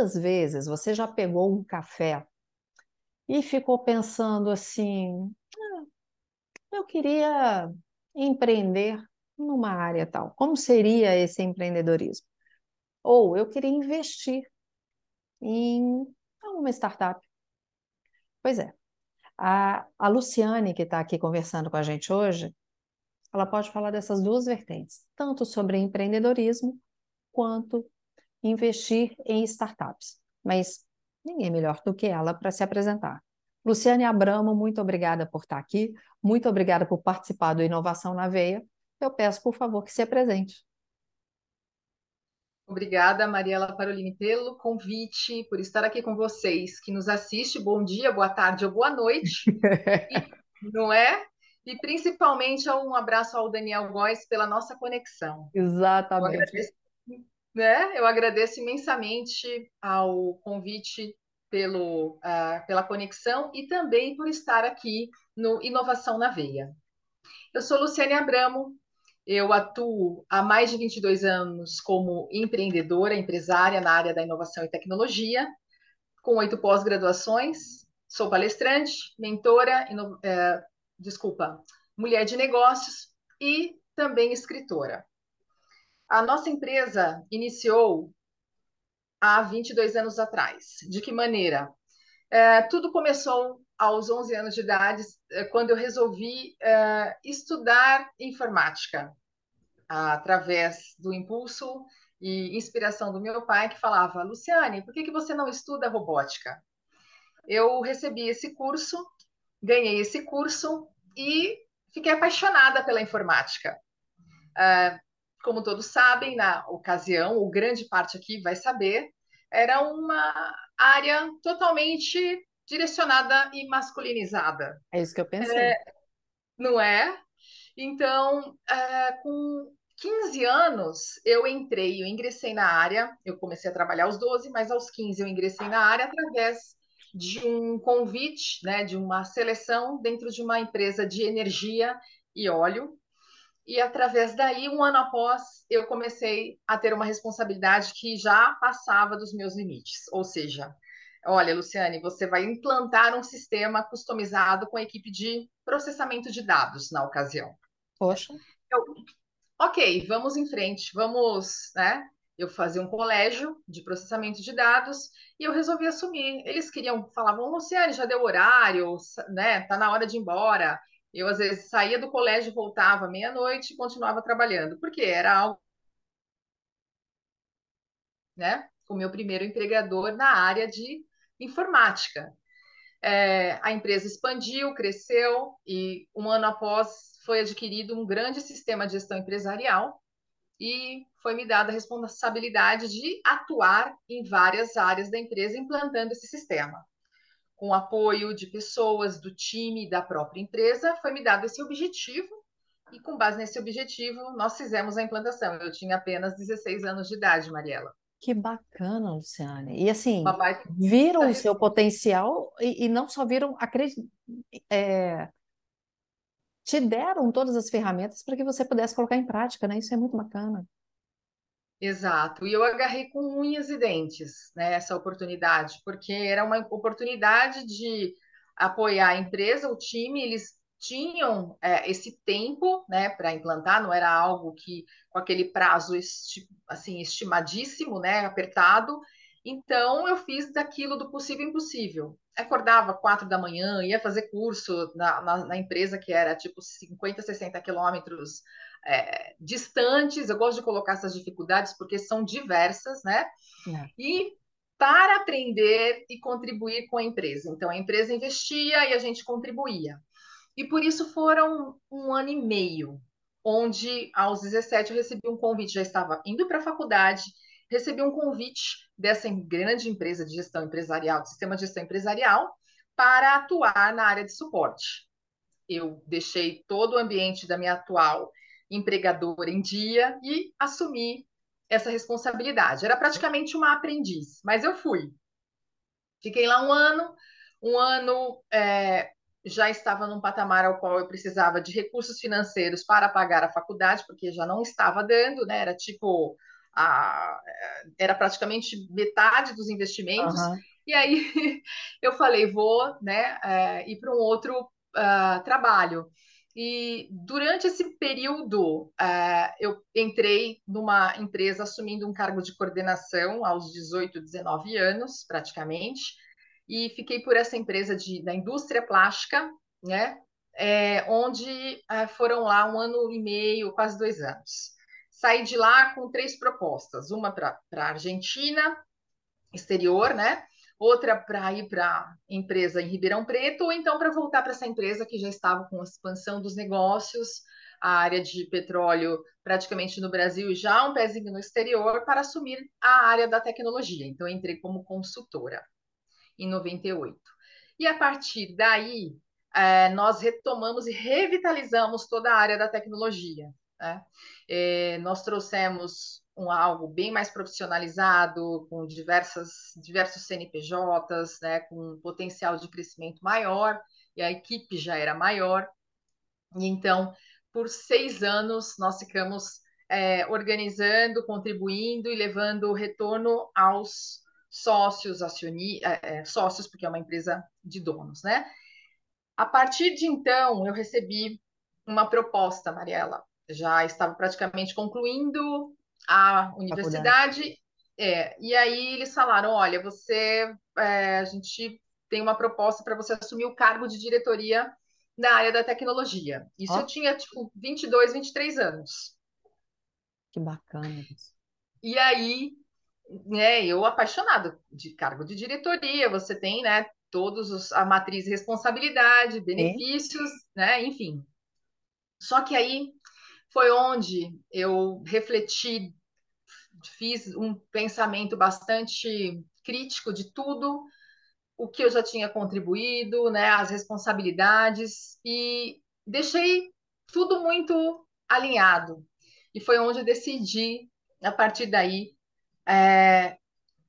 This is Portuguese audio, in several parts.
Quantas vezes você já pegou um café e ficou pensando assim: ah, eu queria empreender numa área tal. Como seria esse empreendedorismo? Ou eu queria investir em alguma startup. Pois é. A, a Luciane, que está aqui conversando com a gente hoje, ela pode falar dessas duas vertentes, tanto sobre empreendedorismo quanto investir em startups. Mas ninguém melhor do que ela para se apresentar. Luciane Abramo, muito obrigada por estar aqui, muito obrigada por participar do Inovação na Veia eu peço, por favor, que se apresente. Obrigada, Mariela Parolini, pelo convite, por estar aqui com vocês, que nos assiste. Bom dia, boa tarde ou boa noite, e, não é? E principalmente um abraço ao Daniel Góes pela nossa conexão. Exatamente. Eu agradeço, né? Eu agradeço imensamente ao convite pelo, uh, pela conexão e também por estar aqui no Inovação na Veia. Eu sou Luciane Abramo, eu atuo há mais de 22 anos como empreendedora, empresária na área da inovação e tecnologia, com oito pós-graduações. Sou palestrante, mentora, ino... é, desculpa, mulher de negócios e também escritora. A nossa empresa iniciou há 22 anos atrás. De que maneira? É, tudo começou aos 11 anos de idade, é, quando eu resolvi é, estudar informática através do impulso e inspiração do meu pai, que falava: Luciane, por que, que você não estuda robótica? Eu recebi esse curso, ganhei esse curso e fiquei apaixonada pela informática. Uh, como todos sabem, na ocasião, ou grande parte aqui vai saber, era uma área totalmente direcionada e masculinizada. É isso que eu pensei. É, não é? Então, é, com 15 anos eu entrei, eu ingressei na área, eu comecei a trabalhar aos 12, mas aos 15 eu ingressei na área através de um convite, né, de uma seleção dentro de uma empresa de energia e óleo. E através daí, um ano após, eu comecei a ter uma responsabilidade que já passava dos meus limites. Ou seja, olha, Luciane, você vai implantar um sistema customizado com a equipe de processamento de dados na ocasião. Poxa. Eu, ok, vamos em frente, vamos, né? Eu fazia um colégio de processamento de dados e eu resolvi assumir. Eles queriam, falavam, Luciane, já deu horário, né? Tá na hora de ir embora. Eu, às vezes, saía do colégio, voltava meia-noite e continuava trabalhando, porque era algo, né? O meu primeiro empregador na área de informática. É, a empresa expandiu, cresceu e um ano após foi adquirido um grande sistema de gestão empresarial e foi me dada a responsabilidade de atuar em várias áreas da empresa implantando esse sistema. Com apoio de pessoas, do time da própria empresa, foi me dado esse objetivo e com base nesse objetivo nós fizemos a implantação. Eu tinha apenas 16 anos de idade, Mariela. Que bacana, Luciane. E assim, Papai, viram tá o seu potencial e, e, não só viram, acredit, é, te deram todas as ferramentas para que você pudesse colocar em prática, né? Isso é muito bacana. Exato. E eu agarrei com unhas e dentes, né, essa oportunidade, porque era uma oportunidade de apoiar a empresa, o time, eles tinham é, esse tempo, né, para implantar, não era algo que com aquele prazo esti assim estimadíssimo, né, apertado. Então eu fiz daquilo do possível impossível acordava quatro da manhã, ia fazer curso na, na, na empresa que era tipo 50, 60 quilômetros é, distantes. Eu gosto de colocar essas dificuldades porque são diversas, né? É. E para aprender e contribuir com a empresa. Então, a empresa investia e a gente contribuía. E por isso foram um ano e meio, onde aos 17 eu recebi um convite, já estava indo para a faculdade recebi um convite dessa grande empresa de gestão empresarial, de sistema de gestão empresarial, para atuar na área de suporte. Eu deixei todo o ambiente da minha atual empregadora em dia e assumi essa responsabilidade. Era praticamente uma aprendiz, mas eu fui. Fiquei lá um ano, um ano é, já estava num patamar ao qual eu precisava de recursos financeiros para pagar a faculdade, porque já não estava dando, né? Era tipo a, era praticamente metade dos investimentos. Uhum. E aí eu falei, vou né, é, ir para um outro uh, trabalho. E durante esse período, uh, eu entrei numa empresa assumindo um cargo de coordenação aos 18, 19 anos, praticamente, e fiquei por essa empresa de, da indústria plástica, né? É, onde uh, foram lá um ano e meio, quase dois anos. Saí de lá com três propostas: uma para a Argentina, exterior, né? Outra para ir para empresa em Ribeirão Preto, ou então para voltar para essa empresa que já estava com a expansão dos negócios, a área de petróleo praticamente no Brasil e já um pezinho no exterior, para assumir a área da tecnologia. Então, entrei como consultora em 98. E a partir daí, é, nós retomamos e revitalizamos toda a área da tecnologia. Né? É, nós trouxemos um algo bem mais profissionalizado, com diversas, diversos CNPJs, né, com um potencial de crescimento maior, e a equipe já era maior. E então, por seis anos, nós ficamos é, organizando, contribuindo e levando retorno aos sócios, acioni é, é, sócios, porque é uma empresa de donos, né? A partir de então, eu recebi uma proposta, Mariela. Já estava praticamente concluindo a universidade. É, e aí eles falaram: olha, você, é, a gente tem uma proposta para você assumir o cargo de diretoria na área da tecnologia. Isso oh. eu tinha, tipo, 22, 23 anos. Que bacana. E aí, né, eu apaixonado de cargo de diretoria, você tem, né, todos os, a matriz de responsabilidade, benefícios, né, enfim. Só que aí foi onde eu refleti, fiz um pensamento bastante crítico de tudo o que eu já tinha contribuído, né, as responsabilidades e deixei tudo muito alinhado. E foi onde eu decidi, a partir daí, é,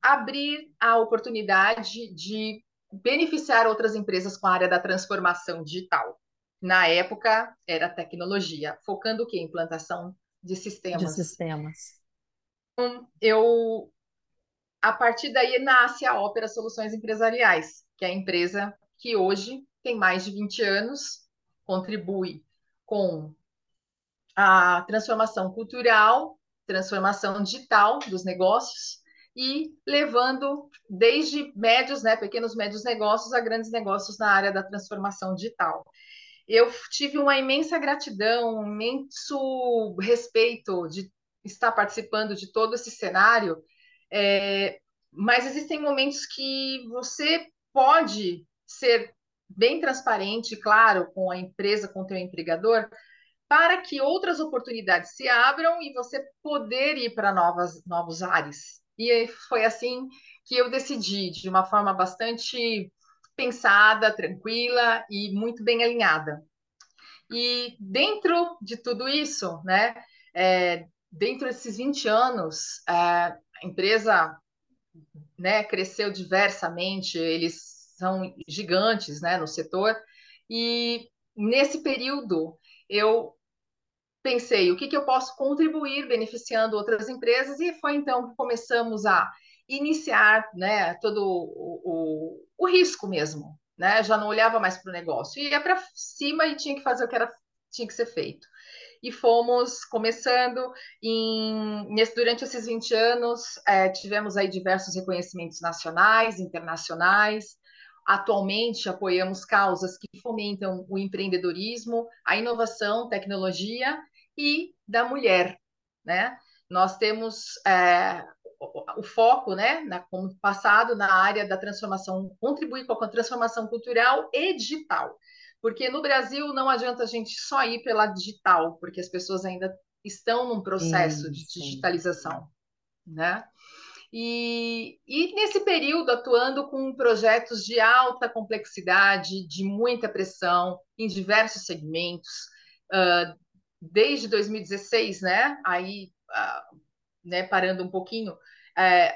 abrir a oportunidade de beneficiar outras empresas com a área da transformação digital. Na época, era tecnologia, focando o quê? Implantação de sistemas. De sistemas. Então, eu, a partir daí, nasce a Ópera Soluções Empresariais, que é a empresa que hoje tem mais de 20 anos, contribui com a transformação cultural, transformação digital dos negócios e levando desde médios, né, pequenos médios negócios a grandes negócios na área da transformação digital eu tive uma imensa gratidão, um imenso respeito de estar participando de todo esse cenário, é, mas existem momentos que você pode ser bem transparente, claro, com a empresa, com o teu empregador, para que outras oportunidades se abram e você poder ir para novas novos ares. E foi assim que eu decidi, de uma forma bastante pensada, tranquila e muito bem alinhada. E dentro de tudo isso, né, é, dentro desses 20 anos, é, a empresa né, cresceu diversamente, eles são gigantes né, no setor, e nesse período eu pensei o que, que eu posso contribuir beneficiando outras empresas, e foi então que começamos a iniciar né, todo o, o, o risco mesmo, né? Já não olhava mais para o negócio, ia para cima e tinha que fazer o que era, tinha que ser feito. E fomos começando em, nesse, durante esses 20 anos, é, tivemos aí diversos reconhecimentos nacionais, internacionais. Atualmente apoiamos causas que fomentam o empreendedorismo, a inovação, tecnologia e da mulher, né? Nós temos é, o foco, né, na, como passado na área da transformação, contribuir com a transformação cultural e digital. Porque no Brasil não adianta a gente só ir pela digital, porque as pessoas ainda estão num processo sim, de digitalização. né? E, e, nesse período atuando com projetos de alta complexidade, de muita pressão em diversos segmentos, uh, desde 2016, né? Aí, uh, né, parando um pouquinho, é,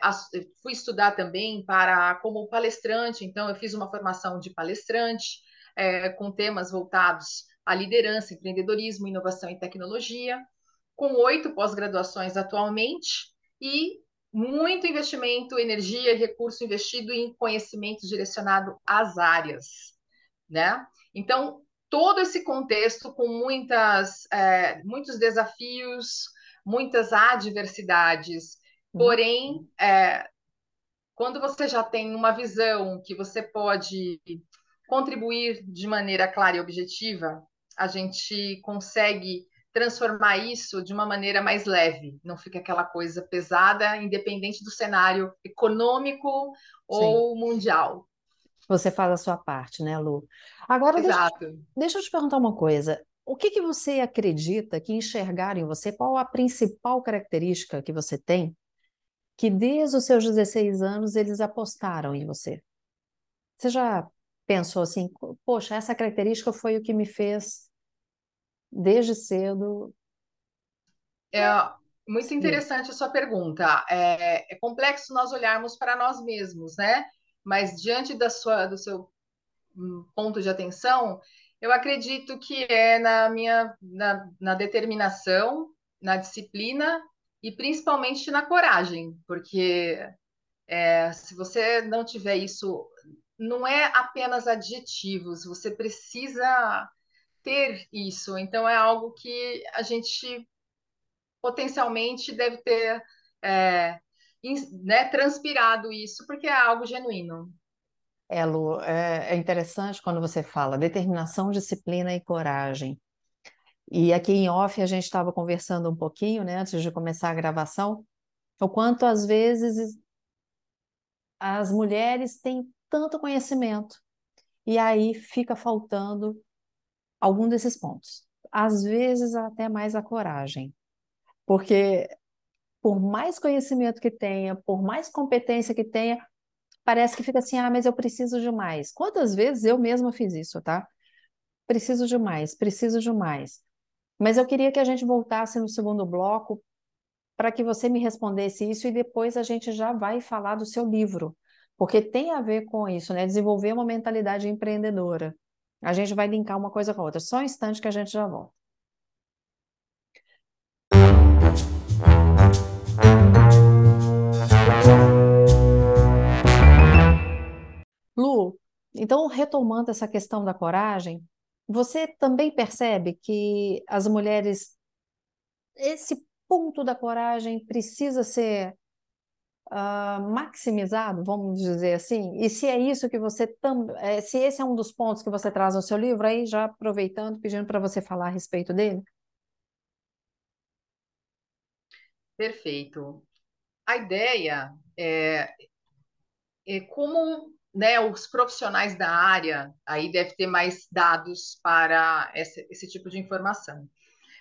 fui estudar também para como palestrante, então eu fiz uma formação de palestrante é, com temas voltados à liderança, empreendedorismo, inovação e tecnologia, com oito pós-graduações atualmente e muito investimento, energia e recurso investido em conhecimento direcionado às áreas, né? Então, todo esse contexto com muitas, é, muitos desafios, muitas adversidades, porém, é, quando você já tem uma visão que você pode contribuir de maneira clara e objetiva, a gente consegue transformar isso de uma maneira mais leve, não fica aquela coisa pesada, independente do cenário econômico ou Sim. mundial. Você faz a sua parte, né, Lu? Agora, Exato. Deixa, deixa eu te perguntar uma coisa. O que, que você acredita que enxergaram em você? Qual a principal característica que você tem que desde os seus 16 anos eles apostaram em você? Você já pensou assim, poxa, essa característica foi o que me fez desde cedo. É muito interessante a sua pergunta. É, é, complexo nós olharmos para nós mesmos, né? Mas diante da sua, do seu hum, ponto de atenção, eu acredito que é na minha na, na determinação, na disciplina e principalmente na coragem, porque é, se você não tiver isso, não é apenas adjetivos, você precisa ter isso. Então, é algo que a gente potencialmente deve ter é, né, transpirado isso, porque é algo genuíno. É, Lu, é, é interessante quando você fala determinação, disciplina e coragem. E aqui em off a gente estava conversando um pouquinho, né, antes de começar a gravação, o quanto às vezes as mulheres têm tanto conhecimento e aí fica faltando algum desses pontos. Às vezes, até mais a coragem. Porque, por mais conhecimento que tenha, por mais competência que tenha, parece que fica assim: ah, mas eu preciso de mais. Quantas vezes eu mesma fiz isso, tá? Preciso de mais, preciso de mais. Mas eu queria que a gente voltasse no segundo bloco para que você me respondesse isso e depois a gente já vai falar do seu livro, porque tem a ver com isso, né? Desenvolver uma mentalidade empreendedora. A gente vai linkar uma coisa com a outra. Só um instante que a gente já volta. Então retomando essa questão da coragem, você também percebe que as mulheres, esse ponto da coragem precisa ser uh, maximizado, vamos dizer assim? E se é isso que você também, se esse é um dos pontos que você traz no seu livro, aí já aproveitando, pedindo para você falar a respeito dele. Perfeito. A ideia é, é como né, os profissionais da área, aí deve ter mais dados para esse, esse tipo de informação.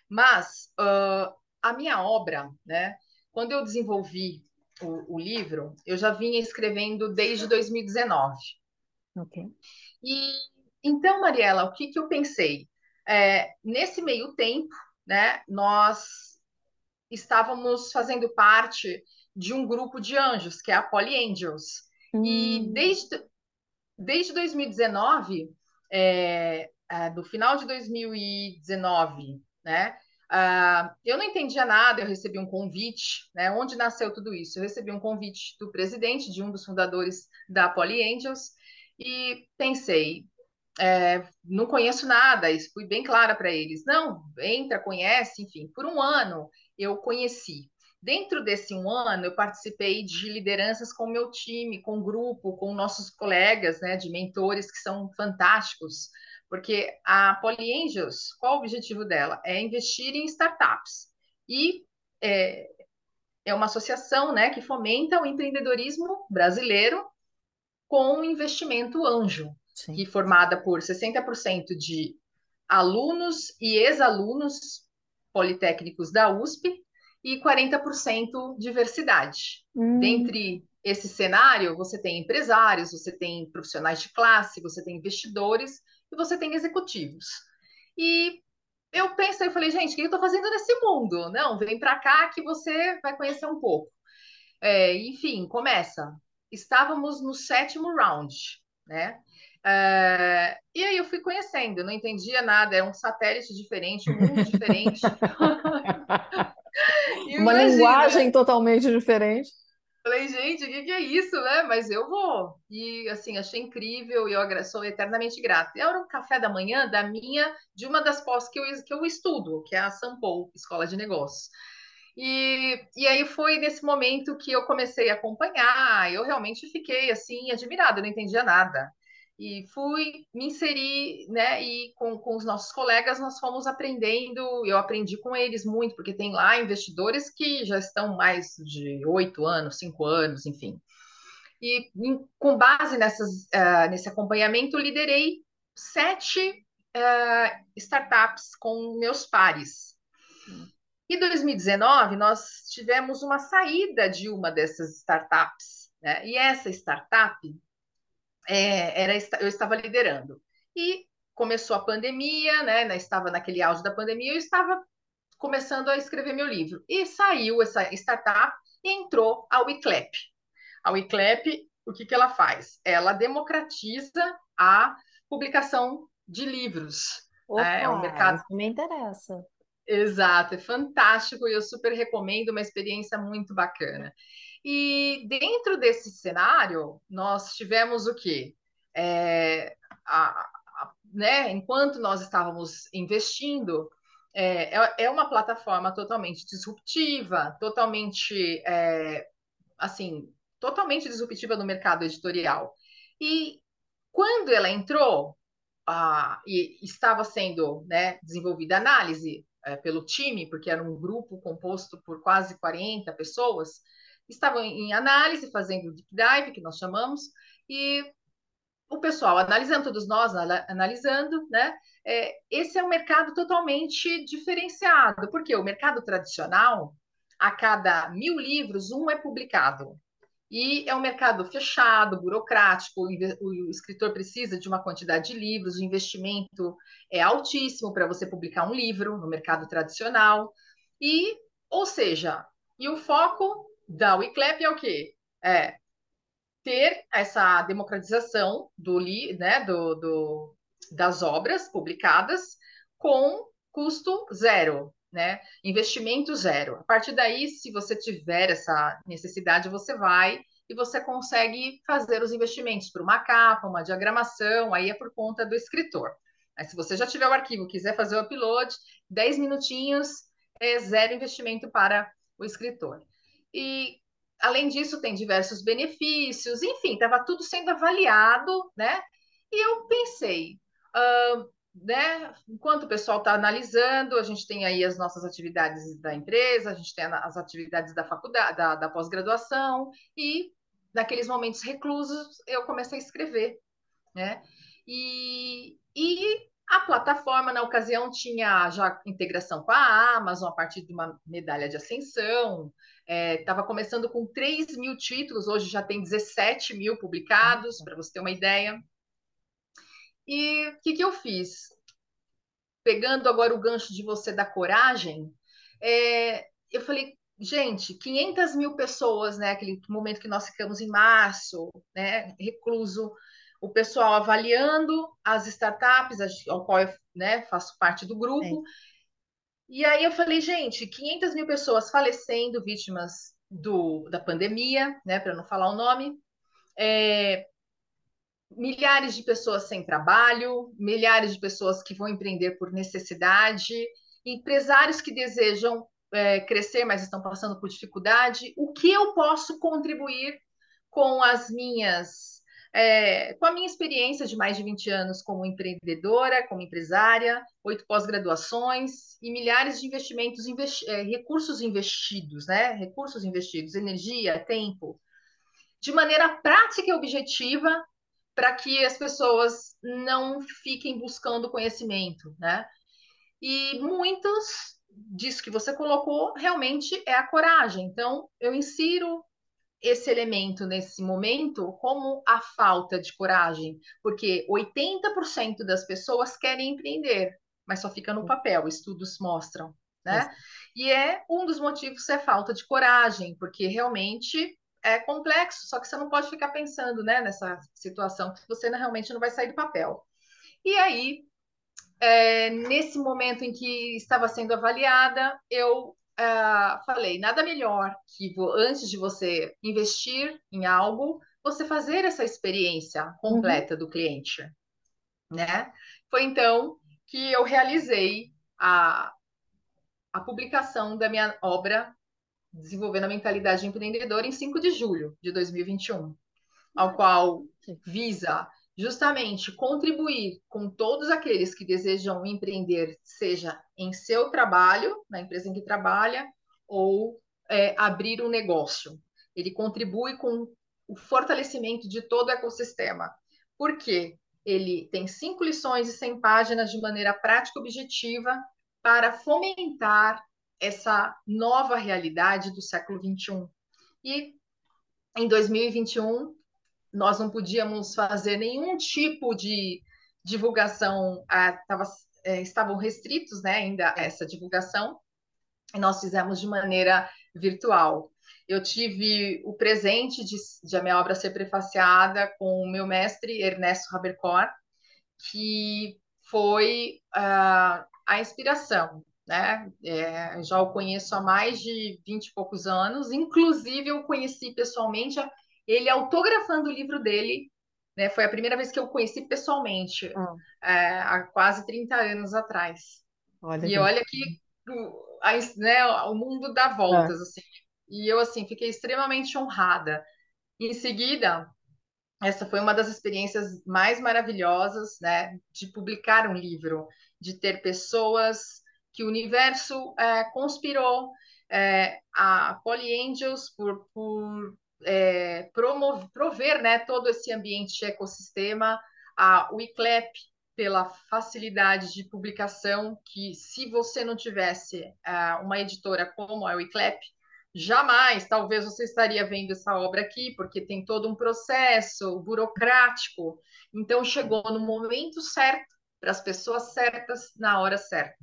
Mas uh, a minha obra, né, quando eu desenvolvi o, o, livro, eu já vinha escrevendo desde 2019. Ok. E então, Mariela, o que, que eu pensei? É, nesse meio tempo, né, nós estávamos fazendo parte de um grupo de anjos, que é a Poly Angels. Hum. E desde, desde 2019, é, é, do final de 2019, né, Uh, eu não entendia nada, eu recebi um convite, né? Onde nasceu tudo isso? Eu recebi um convite do presidente, de um dos fundadores da Poly Angels, e pensei, é, não conheço nada, isso fui bem clara para eles. Não, entra, conhece, enfim. Por um ano eu conheci. Dentro desse um ano, eu participei de lideranças com o meu time, com o grupo, com nossos colegas, né, de mentores que são fantásticos. Porque a Polyangels, qual o objetivo dela? É investir em startups. E é, é uma associação né, que fomenta o empreendedorismo brasileiro com investimento anjo, Sim. que é formada por 60% de alunos e ex-alunos politécnicos da USP e 40% diversidade. Hum. Dentre esse cenário, você tem empresários, você tem profissionais de classe, você tem investidores e você tem executivos. E eu pensei, eu falei, gente, o que eu estou fazendo nesse mundo? Não, vem para cá que você vai conhecer um pouco. É, enfim, começa. Estávamos no sétimo round, né? É, e aí eu fui conhecendo, não entendia nada, era um satélite diferente, um mundo diferente. Uma imagina, linguagem totalmente diferente. Falei, gente, o que, que, é isso, né? Mas eu vou. E assim, achei incrível e eu sou eternamente grata. E era um café da manhã da minha, de uma das pós que eu, que eu estudo, que é a Sampo, Escola de Negócios. E, e aí foi nesse momento que eu comecei a acompanhar, eu realmente fiquei assim, admirada, não entendia nada e fui me inserir, né? E com, com os nossos colegas nós fomos aprendendo. Eu aprendi com eles muito, porque tem lá investidores que já estão mais de oito anos, cinco anos, enfim. E em, com base nessas, uh, nesse acompanhamento, liderei sete uh, startups com meus pares. Em 2019, nós tivemos uma saída de uma dessas startups. Né? E essa startup é, era, eu estava liderando. E começou a pandemia, né? Estava naquele auge da pandemia, eu estava começando a escrever meu livro. E saiu essa startup e entrou a WeClap. A WeClap, o que, que ela faz? Ela democratiza a publicação de livros. Opa, né? é um mercado... isso me interessa. Exato, é fantástico e eu super recomendo, uma experiência muito bacana. E dentro desse cenário, nós tivemos o quê? É, a, a, né, enquanto nós estávamos investindo, é, é, é uma plataforma totalmente disruptiva, totalmente, é, assim, totalmente disruptiva no mercado editorial. E quando ela entrou a, e estava sendo né, desenvolvida análise é, pelo time, porque era um grupo composto por quase 40 pessoas, estavam em análise, fazendo deep dive, que nós chamamos, e o pessoal analisando, todos nós analisando, né? É, esse é um mercado totalmente diferenciado, porque o mercado tradicional, a cada mil livros, um é publicado. E é um mercado fechado, burocrático, o, o escritor precisa de uma quantidade de livros, o investimento é altíssimo para você publicar um livro no mercado tradicional. E, ou seja, e o foco da WeClap é o quê? É ter essa democratização do, né, do, do, das obras publicadas com custo zero, né? Investimento zero. A partir daí, se você tiver essa necessidade, você vai e você consegue fazer os investimentos para uma capa, uma diagramação, aí é por conta do escritor. Mas se você já tiver o arquivo, quiser fazer o upload, 10 minutinhos é zero investimento para o escritor. E, além disso, tem diversos benefícios, enfim, estava tudo sendo avaliado, né? E eu pensei, uh, né? Enquanto o pessoal está analisando, a gente tem aí as nossas atividades da empresa, a gente tem as atividades da faculdade, da, da pós-graduação, e naqueles momentos reclusos eu comecei a escrever, né? E, e a plataforma, na ocasião, tinha já integração com a Amazon, a partir de uma medalha de ascensão. Estava é, começando com 3 mil títulos, hoje já tem 17 mil publicados, para você ter uma ideia. E o que, que eu fiz? Pegando agora o gancho de você da coragem, é, eu falei, gente, 500 mil pessoas, né? Aquele momento que nós ficamos em março, né? Recluso o pessoal avaliando as startups, ao qual eu né, faço parte do grupo. É. E aí eu falei, gente, 500 mil pessoas falecendo, vítimas do, da pandemia, né, para não falar o nome, é, milhares de pessoas sem trabalho, milhares de pessoas que vão empreender por necessidade, empresários que desejam é, crescer, mas estão passando por dificuldade. O que eu posso contribuir com as minhas é, com a minha experiência de mais de 20 anos como empreendedora, como empresária, oito pós-graduações e milhares de investimentos, investi é, recursos investidos, né? Recursos investidos, energia, tempo, de maneira prática e objetiva, para que as pessoas não fiquem buscando conhecimento, né? E muitos disso que você colocou realmente é a coragem. Então, eu insiro esse elemento nesse momento como a falta de coragem, porque 80% das pessoas querem empreender, mas só fica no papel, estudos mostram, né? E é um dos motivos é falta de coragem, porque realmente é complexo, só que você não pode ficar pensando, né, nessa situação que você realmente não vai sair do papel. E aí, é, nesse momento em que estava sendo avaliada, eu uh, falei, nada melhor que antes de você investir em algo, você fazer essa experiência completa uhum. do cliente, né? Foi então que eu realizei a, a publicação da minha obra Desenvolvendo a Mentalidade Empreendedora em 5 de julho de 2021, ao qual visa justamente contribuir com todos aqueles que desejam empreender, seja em seu trabalho, na empresa em que trabalha, ou é, abrir um negócio. Ele contribui com o fortalecimento de todo o ecossistema. Por quê? Ele tem cinco lições e 100 páginas de maneira prática e objetiva para fomentar essa nova realidade do século XXI. E em 2021, nós não podíamos fazer nenhum tipo de divulgação, ah, tava, é, estavam restritos né, ainda essa divulgação, e nós fizemos de maneira virtual. Eu tive o presente de, de a minha obra ser prefaciada com o meu mestre Ernesto Habercor, que foi uh, a inspiração. Né? É, já o conheço há mais de vinte e poucos anos, inclusive eu conheci pessoalmente ele autografando o livro dele, né? Foi a primeira vez que eu conheci pessoalmente, hum. é, há quase 30 anos atrás. Olha e que... olha que a, né, o mundo dá voltas, é. assim. E eu, assim, fiquei extremamente honrada. Em seguida, essa foi uma das experiências mais maravilhosas, né, de publicar um livro, de ter pessoas que o universo é, conspirou, é, a Poly Angels por, por é, promover, prover né, todo esse ambiente de ecossistema, a WeClap pela facilidade de publicação, que se você não tivesse uh, uma editora como a WeClap, jamais, talvez você estaria vendo essa obra aqui, porque tem todo um processo burocrático. Então, chegou no momento certo, para as pessoas certas, na hora certa.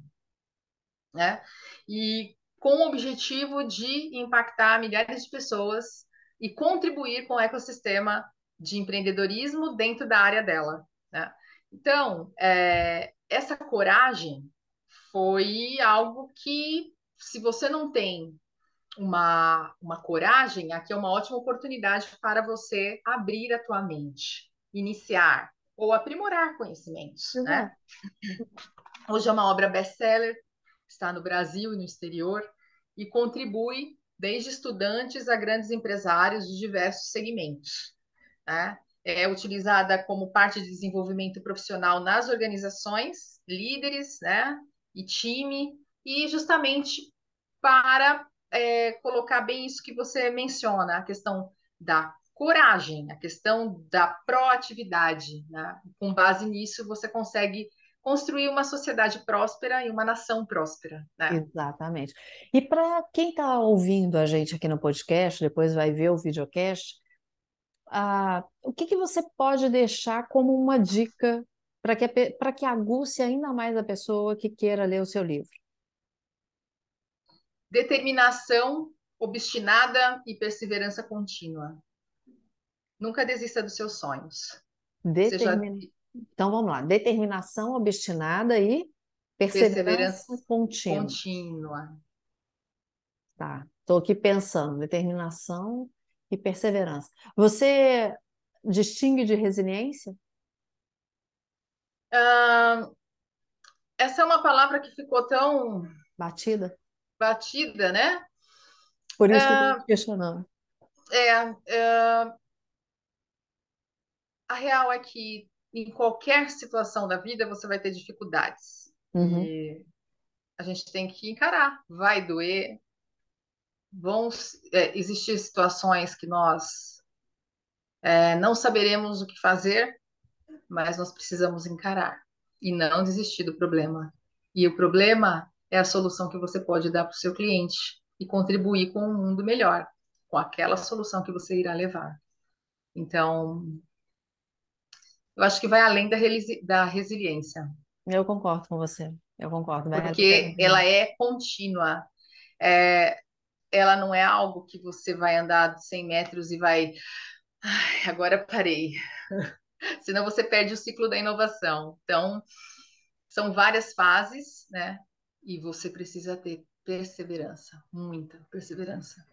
Né? E com o objetivo de impactar milhares de pessoas e contribuir com o ecossistema de empreendedorismo dentro da área dela. Né? Então, é, essa coragem foi algo que, se você não tem uma, uma coragem, aqui é uma ótima oportunidade para você abrir a tua mente, iniciar ou aprimorar conhecimentos. Uhum. Né? Hoje é uma obra best-seller, está no Brasil e no exterior, e contribui desde estudantes a grandes empresários de diversos segmentos. Né? É utilizada como parte de desenvolvimento profissional nas organizações, líderes né? e time, e justamente para é, colocar bem isso que você menciona, a questão da coragem, a questão da proatividade. Né? Com base nisso, você consegue construir uma sociedade próspera e uma nação próspera. Né? Exatamente. E para quem está ouvindo a gente aqui no podcast, depois vai ver o videocast, ah, o que, que você pode deixar como uma dica para que, que aguce ainda mais a pessoa que queira ler o seu livro? Determinação obstinada e perseverança contínua. Nunca desista dos seus sonhos. Determin... Seja então vamos lá: determinação obstinada e perseverança, perseverança contínua. contínua. Tá, estou aqui pensando: determinação e perseverança. Você distingue de resiliência? Uh, essa é uma palavra que ficou tão batida, batida, né? Por isso uh, que eu estou questionando. É, uh, a real é que em qualquer situação da vida você vai ter dificuldades. Uhum. E a gente tem que encarar. Vai doer. Vão é, existir situações que nós é, não saberemos o que fazer, mas nós precisamos encarar e não desistir do problema. E o problema é a solução que você pode dar para o seu cliente e contribuir com um mundo melhor, com aquela solução que você irá levar. Então, eu acho que vai além da, da resiliência. Eu concordo com você. Eu concordo. Porque ela é contínua. É, ela não é algo que você vai andar 100 metros e vai. Ai, agora parei. Senão você perde o ciclo da inovação. Então, são várias fases, né? E você precisa ter perseverança, muita perseverança.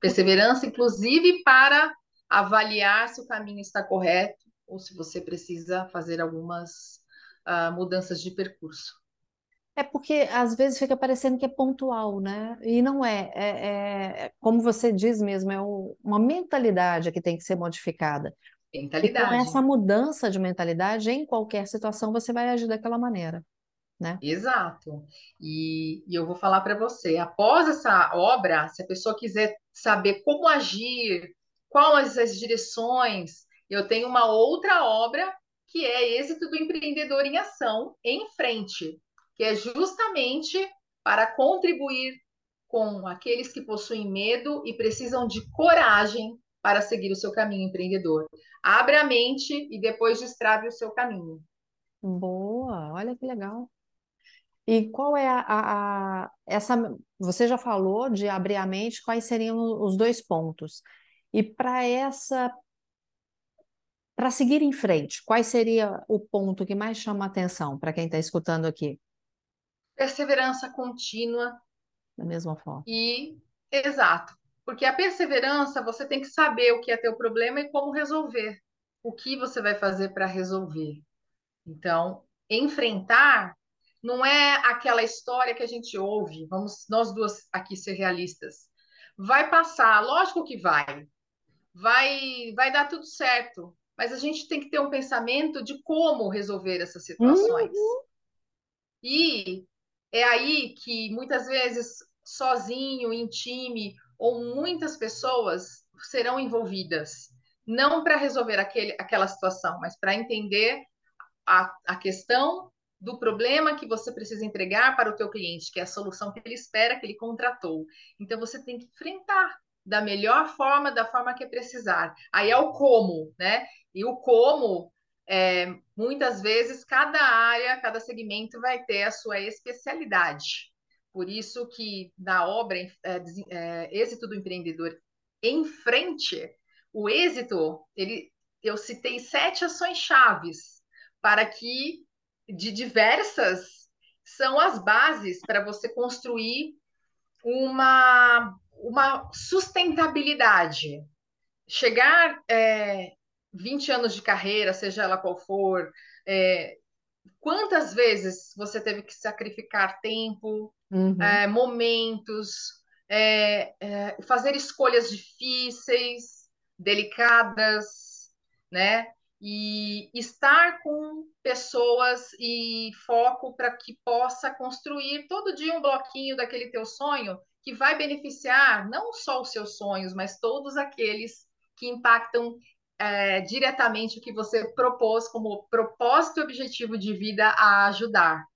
Perseverança, inclusive, para avaliar se o caminho está correto ou se você precisa fazer algumas uh, mudanças de percurso. É porque às vezes fica parecendo que é pontual, né? E não é. É, é, é como você diz mesmo, é uma mentalidade que tem que ser modificada. Mentalidade. E com essa mudança de mentalidade, em qualquer situação, você vai agir daquela maneira. Né? Exato. E, e eu vou falar para você, após essa obra, se a pessoa quiser saber como agir, quais as direções, eu tenho uma outra obra que é Êxito do Empreendedor em Ação, em frente, que é justamente para contribuir com aqueles que possuem medo e precisam de coragem para seguir o seu caminho empreendedor. Abra a mente e depois destrave o seu caminho. Boa, olha que legal. E qual é a, a, a, essa? Você já falou de abrir a mente, quais seriam os dois pontos? E para essa, para seguir em frente, qual seria o ponto que mais chama a atenção para quem está escutando aqui? Perseverança contínua. Da mesma forma. E exato, porque a perseverança você tem que saber o que é teu problema e como resolver. O que você vai fazer para resolver. Então, enfrentar não é aquela história que a gente ouve, vamos nós duas aqui ser realistas. Vai passar, lógico que vai. Vai vai dar tudo certo, mas a gente tem que ter um pensamento de como resolver essas situações. Uhum. E é aí que muitas vezes sozinho, em time ou muitas pessoas serão envolvidas, não para resolver aquele, aquela situação, mas para entender a, a questão do problema que você precisa entregar para o teu cliente, que é a solução que ele espera, que ele contratou. Então você tem que enfrentar da melhor forma, da forma que precisar. Aí é o como, né? E o como, é, muitas vezes, cada área, cada segmento vai ter a sua especialidade. Por isso que na obra é, é, Êxito do Empreendedor em frente, o êxito, ele, eu citei sete ações chaves para que de diversas são as bases para você construir uma, uma sustentabilidade. Chegar é, 20 anos de carreira, seja ela qual for, é, quantas vezes você teve que sacrificar tempo, uhum. é, momentos, é, é fazer escolhas difíceis, delicadas, né? e estar com pessoas e foco para que possa construir todo dia um bloquinho daquele teu sonho que vai beneficiar não só os seus sonhos, mas todos aqueles que impactam é, diretamente o que você propôs como propósito e objetivo de vida a ajudar.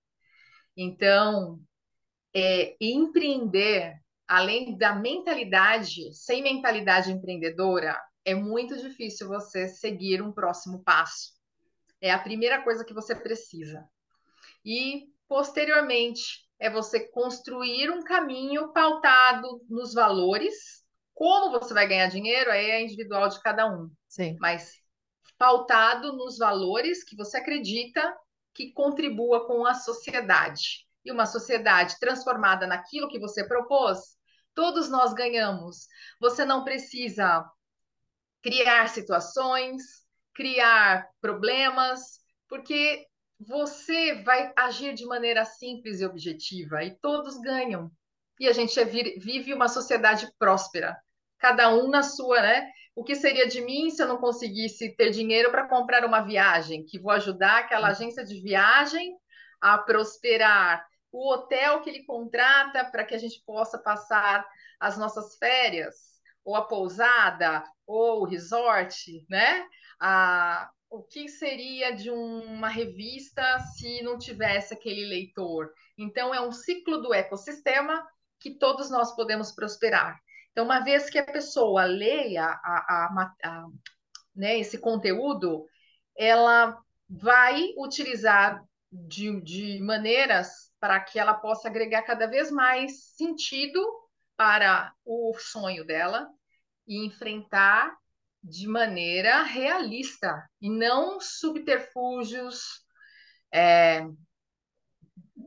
Então, é, empreender, além da mentalidade, sem mentalidade empreendedora, é muito difícil você seguir um próximo passo. É a primeira coisa que você precisa. E, posteriormente, é você construir um caminho pautado nos valores. Como você vai ganhar dinheiro aí é individual de cada um. Sim. Mas pautado nos valores que você acredita que contribua com a sociedade. E uma sociedade transformada naquilo que você propôs, todos nós ganhamos. Você não precisa criar situações, criar problemas, porque você vai agir de maneira simples e objetiva e todos ganham. E a gente é vive uma sociedade próspera, cada um na sua, né? O que seria de mim se eu não conseguisse ter dinheiro para comprar uma viagem? Que vou ajudar aquela agência de viagem a prosperar, o hotel que ele contrata para que a gente possa passar as nossas férias ou a pousada, ou o resort, né? A, o que seria de uma revista se não tivesse aquele leitor? Então, é um ciclo do ecossistema que todos nós podemos prosperar. Então, uma vez que a pessoa leia a, a, a, né, esse conteúdo, ela vai utilizar de, de maneiras para que ela possa agregar cada vez mais sentido para o sonho dela e enfrentar de maneira realista e não subterfúgios, é,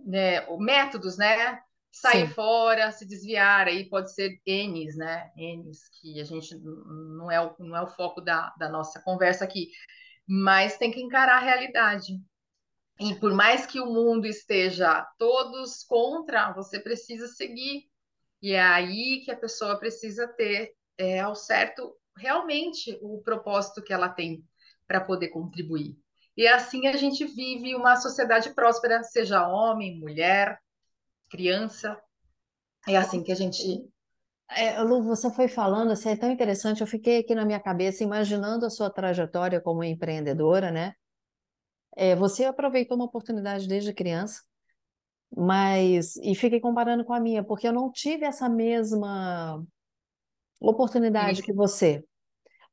né, métodos, né? Sair Sim. fora, se desviar, aí pode ser N's, né? N's, que a gente não é o, não é o foco da, da nossa conversa aqui, mas tem que encarar a realidade. E por mais que o mundo esteja todos contra, você precisa seguir. E é aí que a pessoa precisa ter é, ao certo realmente o propósito que ela tem para poder contribuir. E assim a gente vive uma sociedade próspera, seja homem, mulher, criança. É assim que a gente. É, Lu, você foi falando, assim, é tão interessante. Eu fiquei aqui na minha cabeça imaginando a sua trajetória como empreendedora, né? É, você aproveitou uma oportunidade desde criança, mas e fiquei comparando com a minha, porque eu não tive essa mesma oportunidade Isso. que você,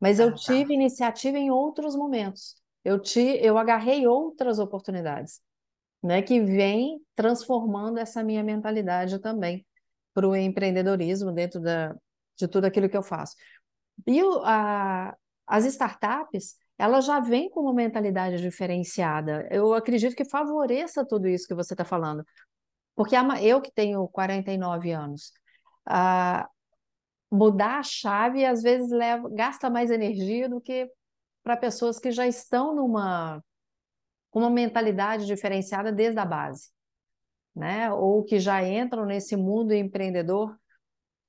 mas eu ah, tá. tive iniciativa em outros momentos. Eu, te, eu agarrei outras oportunidades, né, que vem transformando essa minha mentalidade também para o empreendedorismo dentro da, de tudo aquilo que eu faço. E o, a, as startups, elas já vêm com uma mentalidade diferenciada. Eu acredito que favoreça tudo isso que você está falando. Porque eu que tenho 49 anos, a, mudar a chave às vezes leva, gasta mais energia do que para pessoas que já estão numa uma mentalidade diferenciada desde a base, né? Ou que já entram nesse mundo empreendedor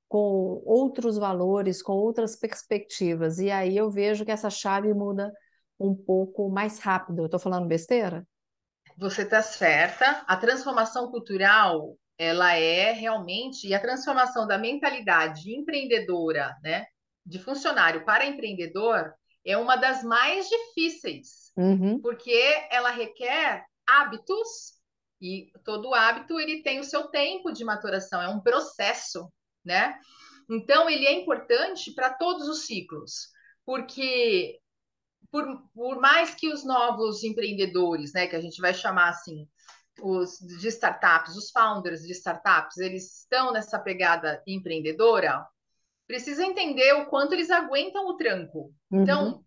com outros valores, com outras perspectivas. E aí eu vejo que essa chave muda um pouco mais rápido. Eu estou falando besteira? Você está certa. A transformação cultural, ela é realmente e a transformação da mentalidade empreendedora, né, de funcionário para empreendedor, é uma das mais difíceis, uhum. porque ela requer hábitos e todo hábito ele tem o seu tempo de maturação, é um processo, né? Então ele é importante para todos os ciclos, porque por, por mais que os novos empreendedores, né, que a gente vai chamar assim, os de startups, os founders de startups, eles estão nessa pegada empreendedora, precisa entender o quanto eles aguentam o tranco. Uhum. Então,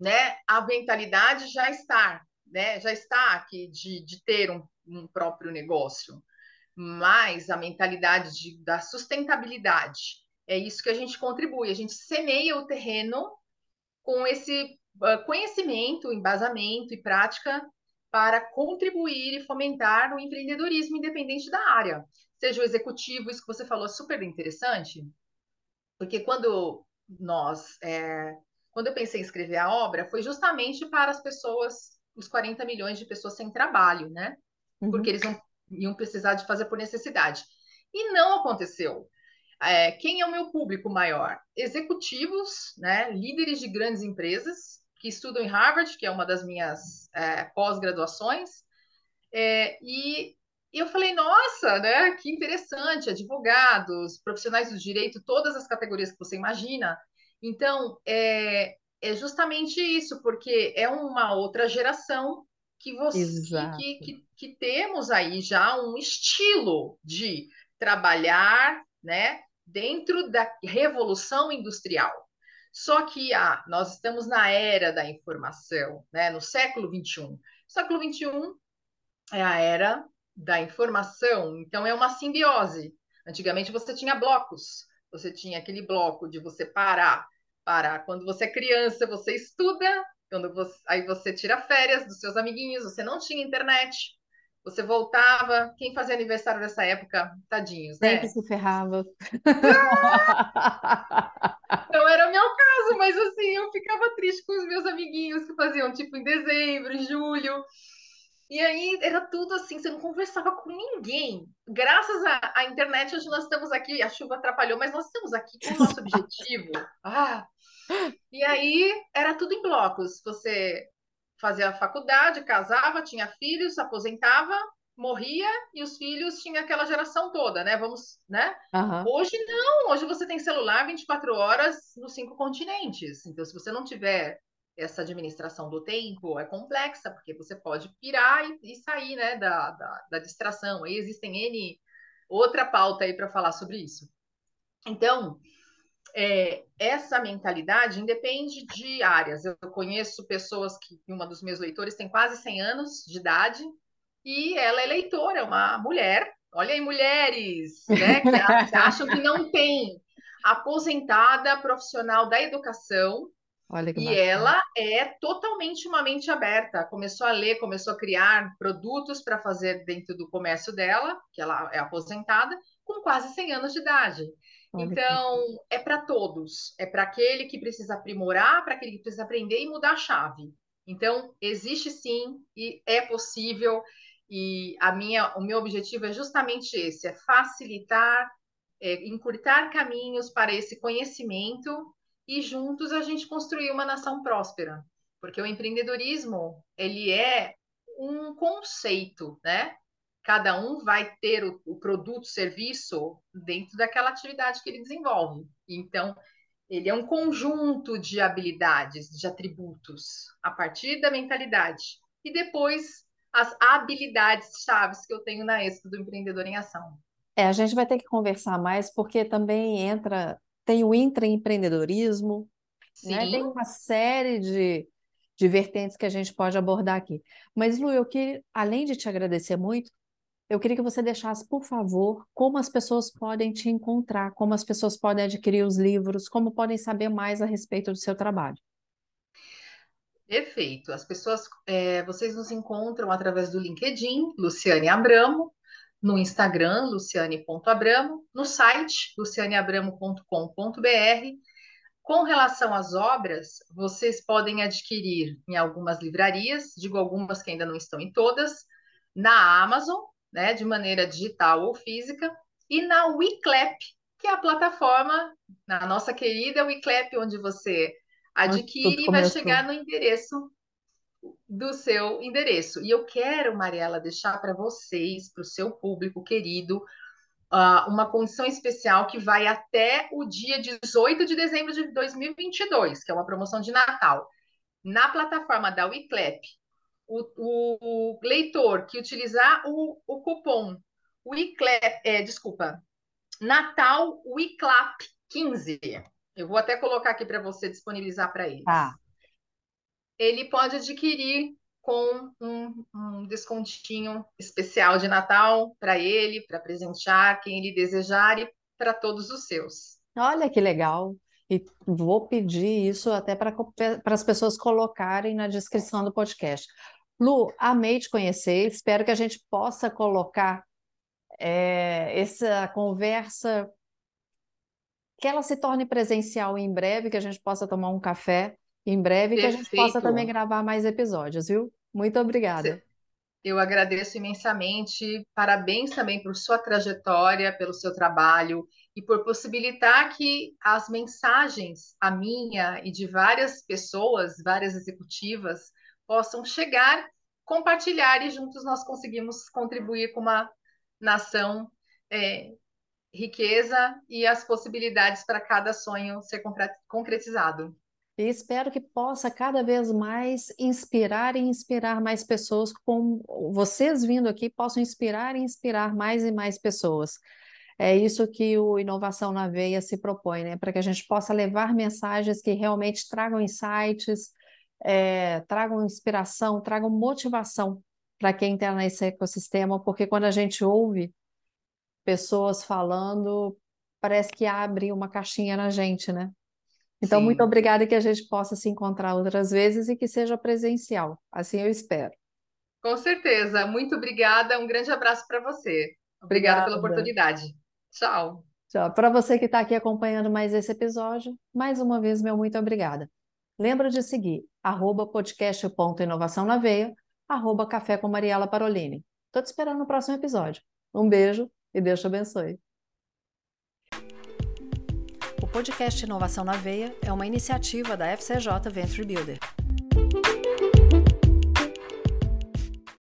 né, a mentalidade já está, né, já está aqui de, de ter um, um próprio negócio, mas a mentalidade de, da sustentabilidade é isso que a gente contribui. A gente semeia o terreno com esse uh, conhecimento, embasamento e prática para contribuir e fomentar o empreendedorismo independente da área. Seja o executivo, isso que você falou é super interessante, porque quando nós, é, quando eu pensei em escrever a obra, foi justamente para as pessoas, os 40 milhões de pessoas sem trabalho, né? Uhum. Porque eles não iam precisar de fazer por necessidade. E não aconteceu. É, quem é o meu público maior? Executivos, né, líderes de grandes empresas que estudam em Harvard, que é uma das minhas é, pós-graduações, é, e eu falei, nossa, né, que interessante, advogados, profissionais do direito, todas as categorias que você imagina. Então, é, é justamente isso, porque é uma outra geração que você que, que, que, temos aí já um estilo de trabalhar, né, dentro da revolução industrial. Só que ah, nós estamos na era da informação, né? no século XXI. século XXI é a era da informação, então é uma simbiose. Antigamente você tinha blocos, você tinha aquele bloco de você parar, parar. Quando você é criança, você estuda, quando você, aí você tira férias dos seus amiguinhos, você não tinha internet, você voltava, quem fazia aniversário nessa época, tadinhos, né? Sempre se ferrava. Não era o meu caso, mas assim, eu ficava triste com os meus amiguinhos que faziam tipo em dezembro, em julho. E aí era tudo assim, você não conversava com ninguém. Graças à, à internet, hoje nós estamos aqui, a chuva atrapalhou, mas nós estamos aqui com o nosso objetivo. Ah, E aí era tudo em blocos. Você fazia a faculdade, casava, tinha filhos, aposentava, morria e os filhos tinham aquela geração toda, né? Vamos, né? Aham. Hoje não, hoje você tem celular 24 horas nos cinco continentes. Então, se você não tiver essa administração do tempo, é complexa, porque você pode pirar e, e sair, né, da, da, da distração. Aí existem N outra pauta aí para falar sobre isso. Então, é, essa mentalidade independe de áreas. Eu conheço pessoas que, uma dos meus leitores tem quase 100 anos de idade, e ela é leitora, é uma mulher. Olha aí, mulheres, né, que acham que não tem aposentada profissional da educação, Olha que e bacana. ela é totalmente uma mente aberta. Começou a ler, começou a criar produtos para fazer dentro do comércio dela, que ela é aposentada, com quase 100 anos de idade. Olha Então, é para todos. É para aquele que precisa aprimorar, para aquele que precisa aprender e mudar a chave. Então, existe sim e é possível. E a minha, o meu objetivo é justamente esse: é facilitar, é, encurtar caminhos para esse conhecimento e juntos a gente construir uma nação próspera. Porque o empreendedorismo, ele é um conceito, né? Cada um vai ter o, o produto, serviço dentro daquela atividade que ele desenvolve. Então, ele é um conjunto de habilidades, de atributos, a partir da mentalidade. E depois, as habilidades chaves que eu tenho na Expo do Empreendedor em Ação. É, a gente vai ter que conversar mais, porque também entra, tem o intraempreendedorismo, né? Tem uma série de, de vertentes que a gente pode abordar aqui. Mas, Lu, eu que, além de te agradecer muito, eu queria que você deixasse, por favor, como as pessoas podem te encontrar, como as pessoas podem adquirir os livros, como podem saber mais a respeito do seu trabalho. Perfeito. As pessoas, é, vocês nos encontram através do LinkedIn, Luciane Abramo, no Instagram, luciane.abramo, no site, lucianeabramo.com.br. Com relação às obras, vocês podem adquirir em algumas livrarias, digo algumas que ainda não estão em todas, na Amazon, né, de maneira digital ou física, e na Wiclap, que é a plataforma, na nossa querida Wiclap, onde você adquire e vai chegar no endereço do seu endereço. E eu quero, Mariela, deixar para vocês, para o seu público querido, uh, uma condição especial que vai até o dia 18 de dezembro de 2022, que é uma promoção de Natal. Na plataforma da Wiclap, o, o, o leitor que utilizar o, o cupom Wiclap, é, desculpa, Natal Wiclap 15, eu vou até colocar aqui para você disponibilizar para eles. Tá. Ele pode adquirir com um, um descontinho especial de Natal para ele, para presentear quem ele desejar e para todos os seus. Olha que legal. E vou pedir isso até para as pessoas colocarem na descrição do podcast. Lu, amei te conhecer. Espero que a gente possa colocar é, essa conversa, que ela se torne presencial em breve, que a gente possa tomar um café em breve, que a gente possa também gravar mais episódios, viu? Muito obrigada. Eu agradeço imensamente. Parabéns também por sua trajetória, pelo seu trabalho e por possibilitar que as mensagens, a minha e de várias pessoas, várias executivas, possam chegar, compartilhar e juntos nós conseguimos contribuir com uma nação é, riqueza e as possibilidades para cada sonho ser concretizado. E espero que possa cada vez mais inspirar e inspirar mais pessoas, como vocês vindo aqui possam inspirar e inspirar mais e mais pessoas. É isso que o Inovação na Veia se propõe, né? Para que a gente possa levar mensagens que realmente tragam insights, é, tragam inspiração, tragam motivação para quem está nesse ecossistema, porque quando a gente ouve pessoas falando, parece que abre uma caixinha na gente, né? Então, muito Sim, obrigada e que a gente possa se encontrar outras vezes e que seja presencial. Assim eu espero. com certeza. Muito obrigada. Um grande abraço para você. Obrigada pela Obrigada. oportunidade. Tchau. Tchau. Para você que está aqui acompanhando mais esse episódio, mais uma vez, meu muito obrigada. Lembra de seguir arroba podcast.inovação na veia, arroba café com Mariela Parolini. Estou te esperando no próximo episódio. Um beijo e Deus te abençoe. podcast Inovação na Veia é uma iniciativa da FCJ Venture Builder.